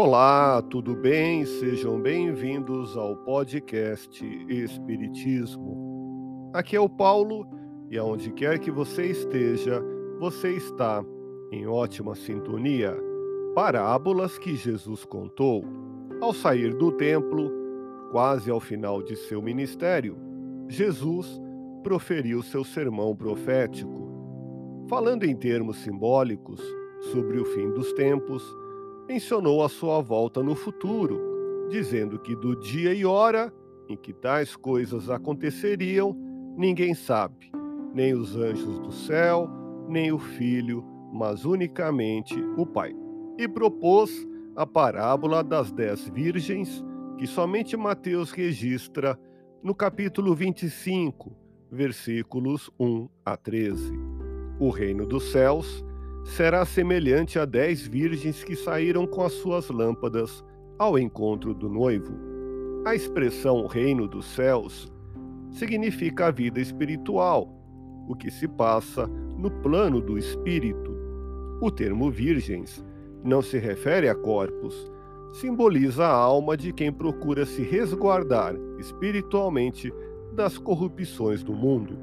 Olá, tudo bem? Sejam bem-vindos ao podcast Espiritismo. Aqui é o Paulo e aonde quer que você esteja, você está em ótima sintonia. Parábolas que Jesus contou. Ao sair do templo, quase ao final de seu ministério, Jesus proferiu seu sermão profético. Falando em termos simbólicos sobre o fim dos tempos, mencionou a sua volta no futuro, dizendo que do dia e hora em que tais coisas aconteceriam, ninguém sabe, nem os anjos do céu, nem o Filho, mas unicamente o Pai. E propôs a parábola das dez virgens, que somente Mateus registra no capítulo 25, versículos 1 a 13. O reino dos céus será semelhante a dez virgens que saíram com as suas lâmpadas ao encontro do noivo. A expressão reino dos céus significa a vida espiritual, o que se passa no plano do espírito. O termo virgens não se refere a corpos, simboliza a alma de quem procura se resguardar espiritualmente das corrupções do mundo.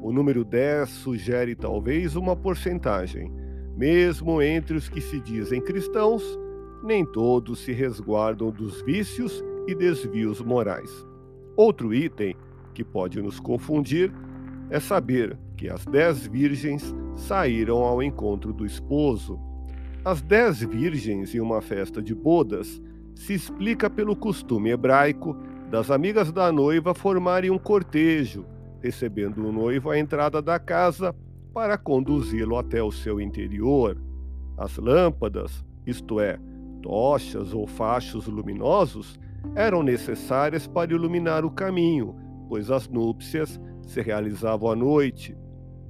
O número 10 sugere talvez uma porcentagem mesmo entre os que se dizem cristãos, nem todos se resguardam dos vícios e desvios morais. Outro item que pode nos confundir é saber que as dez virgens saíram ao encontro do esposo. As dez virgens em uma festa de bodas se explica pelo costume hebraico das amigas da noiva formarem um cortejo, recebendo o noivo à entrada da casa para conduzi-lo até o seu interior. As lâmpadas, isto é, tochas ou fachos luminosos, eram necessárias para iluminar o caminho, pois as núpcias se realizavam à noite.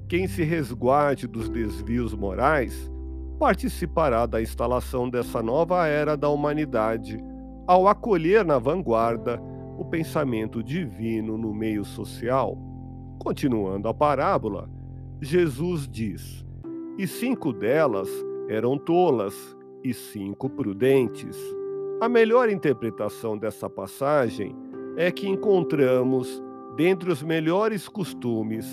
Quem se resguarde dos desvios morais participará da instalação dessa nova era da humanidade ao acolher na vanguarda o pensamento divino no meio social. Continuando a parábola, Jesus diz: E cinco delas eram tolas e cinco prudentes. A melhor interpretação dessa passagem é que encontramos, dentre os melhores costumes,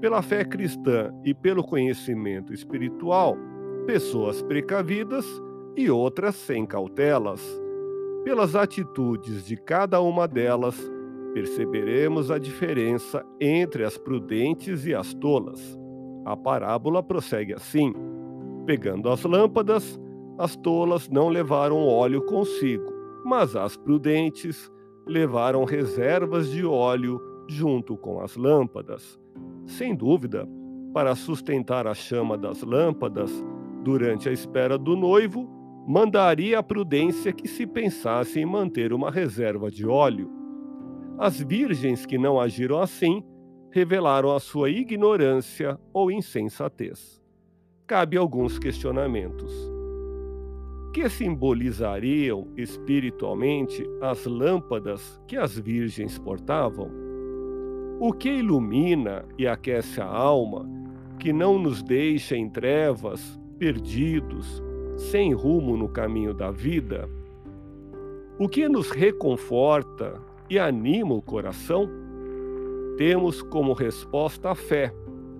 pela fé cristã e pelo conhecimento espiritual, pessoas precavidas e outras sem cautelas. Pelas atitudes de cada uma delas, perceberemos a diferença entre as prudentes e as tolas. A parábola prossegue assim: Pegando as lâmpadas, as tolas não levaram óleo consigo, mas as prudentes levaram reservas de óleo junto com as lâmpadas. Sem dúvida, para sustentar a chama das lâmpadas durante a espera do noivo, mandaria a prudência que se pensasse em manter uma reserva de óleo. As virgens que não agiram assim revelaram a sua ignorância ou insensatez. Cabe alguns questionamentos. Que simbolizariam espiritualmente as lâmpadas que as virgens portavam? O que ilumina e aquece a alma, que não nos deixa em trevas, perdidos, sem rumo no caminho da vida? O que nos reconforta e anima o coração? Temos como resposta a fé,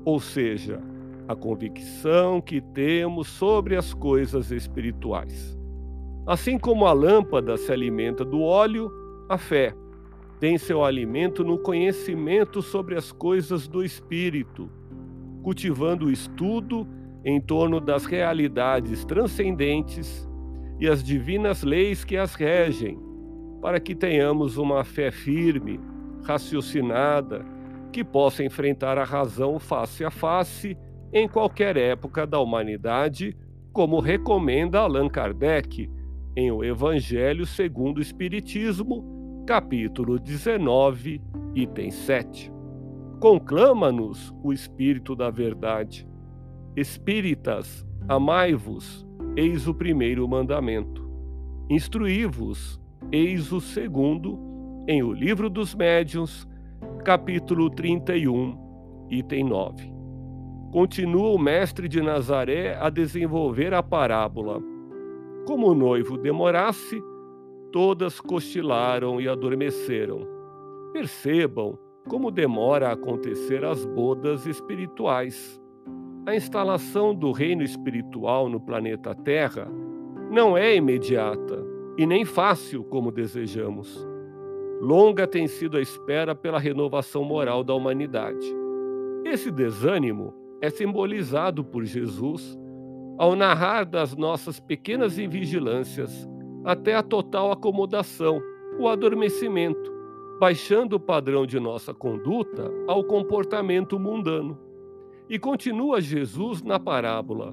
ou seja, a convicção que temos sobre as coisas espirituais. Assim como a lâmpada se alimenta do óleo, a fé tem seu alimento no conhecimento sobre as coisas do espírito, cultivando o estudo em torno das realidades transcendentes e as divinas leis que as regem, para que tenhamos uma fé firme raciocinada, que possa enfrentar a razão face a face em qualquer época da humanidade, como recomenda Allan Kardec em O Evangelho segundo o Espiritismo, capítulo 19, item 7. Conclama-nos o Espírito da Verdade. Espíritas, amai-vos, eis o primeiro mandamento. Instruí-vos, eis o segundo em O Livro dos Médiuns, capítulo 31, item 9. Continua o mestre de Nazaré a desenvolver a parábola. Como o noivo demorasse, todas cochilaram e adormeceram. Percebam como demora a acontecer as bodas espirituais. A instalação do reino espiritual no planeta Terra não é imediata e nem fácil como desejamos. Longa tem sido a espera pela renovação moral da humanidade. Esse desânimo é simbolizado por Jesus ao narrar das nossas pequenas invigilâncias até a total acomodação, o adormecimento, baixando o padrão de nossa conduta ao comportamento mundano. E continua Jesus na parábola.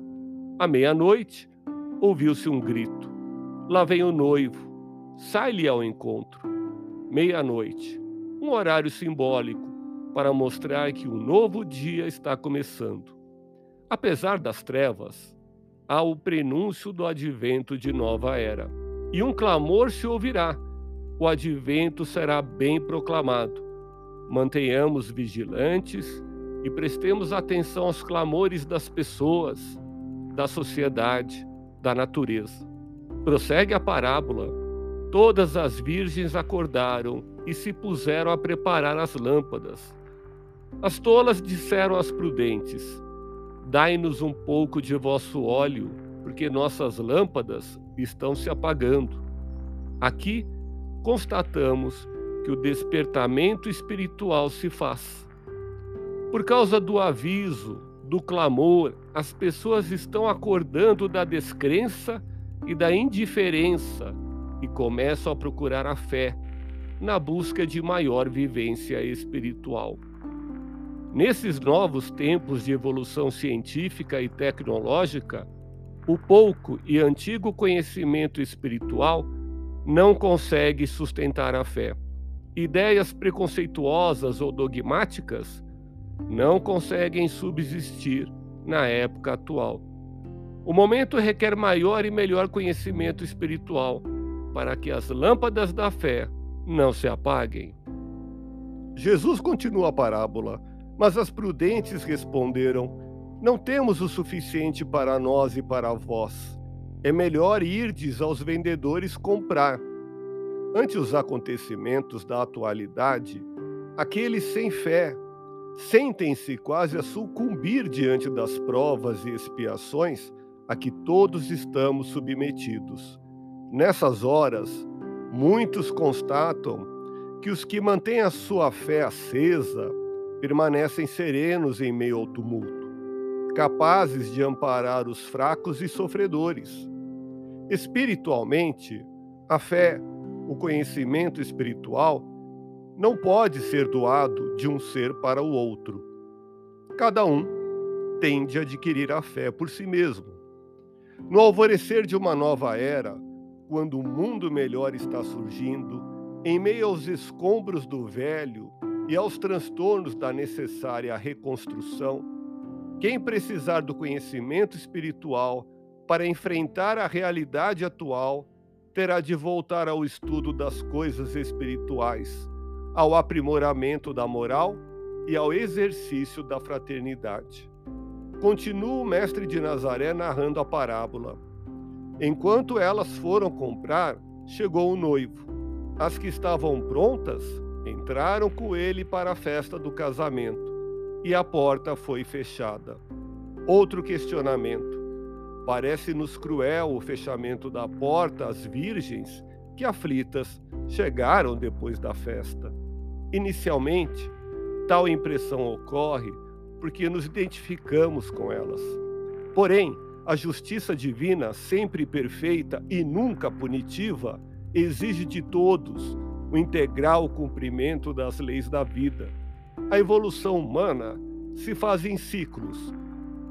À meia-noite, ouviu-se um grito: Lá vem o noivo, sai-lhe ao encontro. Meia-noite, um horário simbólico para mostrar que o novo dia está começando. Apesar das trevas, há o prenúncio do advento de nova era, e um clamor se ouvirá o advento será bem proclamado. Mantenhamos vigilantes e prestemos atenção aos clamores das pessoas, da sociedade, da natureza. Prossegue a parábola. Todas as virgens acordaram e se puseram a preparar as lâmpadas. As tolas disseram às prudentes: Dai-nos um pouco de vosso óleo, porque nossas lâmpadas estão se apagando. Aqui constatamos que o despertamento espiritual se faz. Por causa do aviso, do clamor, as pessoas estão acordando da descrença e da indiferença e começam a procurar a fé na busca de maior vivência espiritual. Nesses novos tempos de evolução científica e tecnológica, o pouco e antigo conhecimento espiritual não consegue sustentar a fé. Ideias preconceituosas ou dogmáticas não conseguem subsistir na época atual. O momento requer maior e melhor conhecimento espiritual para que as lâmpadas da fé não se apaguem. Jesus continua a parábola, mas as prudentes responderam: Não temos o suficiente para nós e para vós é melhor irdes aos vendedores comprar. Ante os acontecimentos da atualidade, aqueles sem fé sentem-se quase a sucumbir diante das provas e expiações a que todos estamos submetidos. Nessas horas, muitos constatam que os que mantêm a sua fé acesa permanecem serenos em meio ao tumulto, capazes de amparar os fracos e sofredores Espiritualmente, a fé, o conhecimento espiritual, não pode ser doado de um ser para o outro. Cada um tende a adquirir a fé por si mesmo. No alvorecer de uma nova era, quando um mundo melhor está surgindo, em meio aos escombros do velho e aos transtornos da necessária reconstrução, quem precisar do conhecimento espiritual para enfrentar a realidade atual, terá de voltar ao estudo das coisas espirituais, ao aprimoramento da moral e ao exercício da fraternidade. Continua o mestre de Nazaré narrando a parábola. Enquanto elas foram comprar, chegou o noivo. As que estavam prontas entraram com ele para a festa do casamento e a porta foi fechada. Outro questionamento. Parece-nos cruel o fechamento da porta às virgens que, aflitas, chegaram depois da festa. Inicialmente, tal impressão ocorre porque nos identificamos com elas. Porém, a justiça divina, sempre perfeita e nunca punitiva, exige de todos o integral cumprimento das leis da vida. A evolução humana se faz em ciclos,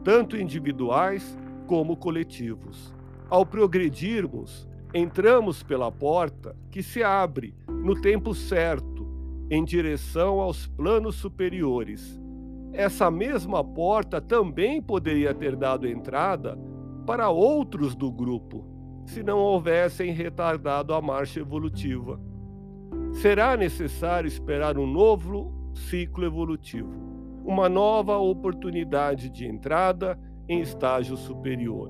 tanto individuais como coletivos. Ao progredirmos, entramos pela porta que se abre no tempo certo, em direção aos planos superiores. Essa mesma porta também poderia ter dado entrada para outros do grupo, se não houvessem retardado a marcha evolutiva. Será necessário esperar um novo ciclo evolutivo, uma nova oportunidade de entrada em estágio superior.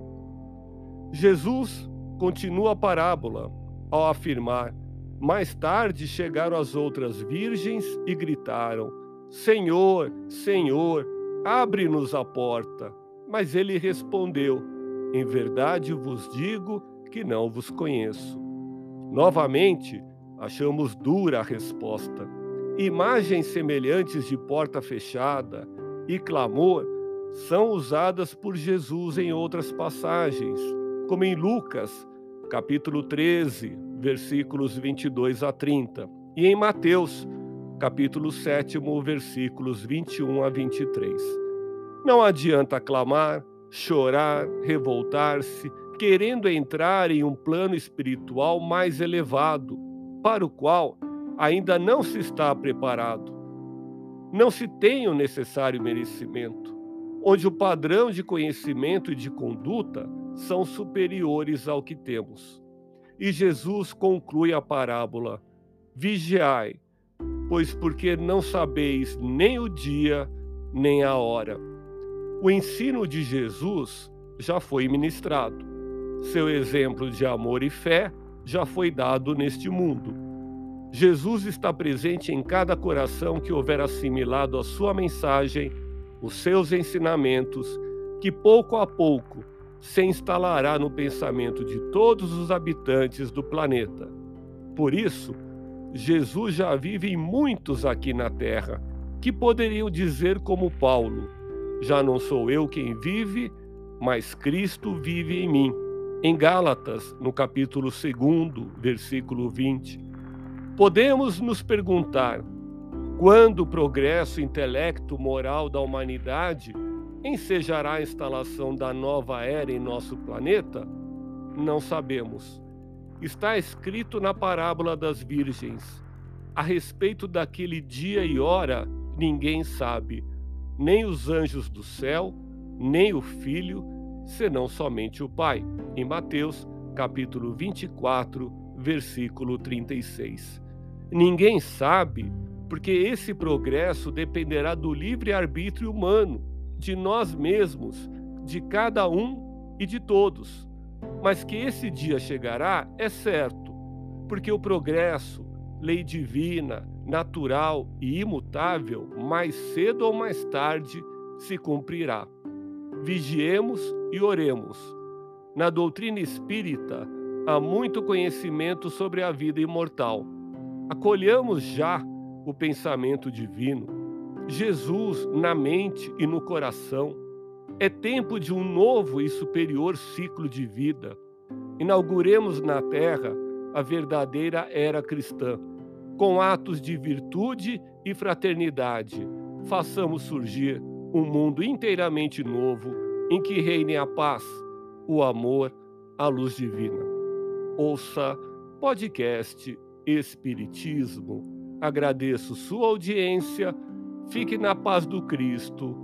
Jesus continua a parábola ao afirmar: Mais tarde chegaram as outras virgens e gritaram: Senhor, Senhor, abre-nos a porta. Mas ele respondeu: Em verdade vos digo que não vos conheço. Novamente, achamos dura a resposta. Imagens semelhantes de porta fechada e clamor são usadas por Jesus em outras passagens, como em Lucas, capítulo 13, versículos 22 a 30, e em Mateus, capítulo 7, versículos 21 a 23. Não adianta clamar, chorar, revoltar-se, querendo entrar em um plano espiritual mais elevado, para o qual ainda não se está preparado. Não se tem o necessário merecimento, onde o padrão de conhecimento e de conduta são superiores ao que temos. E Jesus conclui a parábola: Vigiai, pois porque não sabeis nem o dia nem a hora. O ensino de Jesus já foi ministrado. Seu exemplo de amor e fé já foi dado neste mundo. Jesus está presente em cada coração que houver assimilado a sua mensagem, os seus ensinamentos, que pouco a pouco se instalará no pensamento de todos os habitantes do planeta. Por isso, Jesus já vive em muitos aqui na terra, que poderiam dizer como Paulo: Já não sou eu quem vive, mas Cristo vive em mim. Em Gálatas, no capítulo 2, versículo 20, podemos nos perguntar: quando o progresso intelecto moral da humanidade ensejará a instalação da nova era em nosso planeta? Não sabemos. Está escrito na parábola das virgens. A respeito daquele dia e hora, ninguém sabe, nem os anjos do céu, nem o filho, senão somente o Pai. Em Mateus, capítulo 24, versículo 36. Ninguém sabe, porque esse progresso dependerá do livre-arbítrio humano, de nós mesmos, de cada um e de todos. Mas que esse dia chegará é certo, porque o progresso, lei divina, natural e imutável, mais cedo ou mais tarde se cumprirá. Vigiemos e oremos. Na doutrina espírita há muito conhecimento sobre a vida imortal. Acolhamos já o pensamento divino, Jesus na mente e no coração. É tempo de um novo e superior ciclo de vida. Inauguremos na terra a verdadeira era cristã. Com atos de virtude e fraternidade, façamos surgir um mundo inteiramente novo em que reine a paz, o amor, a luz divina. Ouça podcast Espiritismo. Agradeço sua audiência, fique na paz do Cristo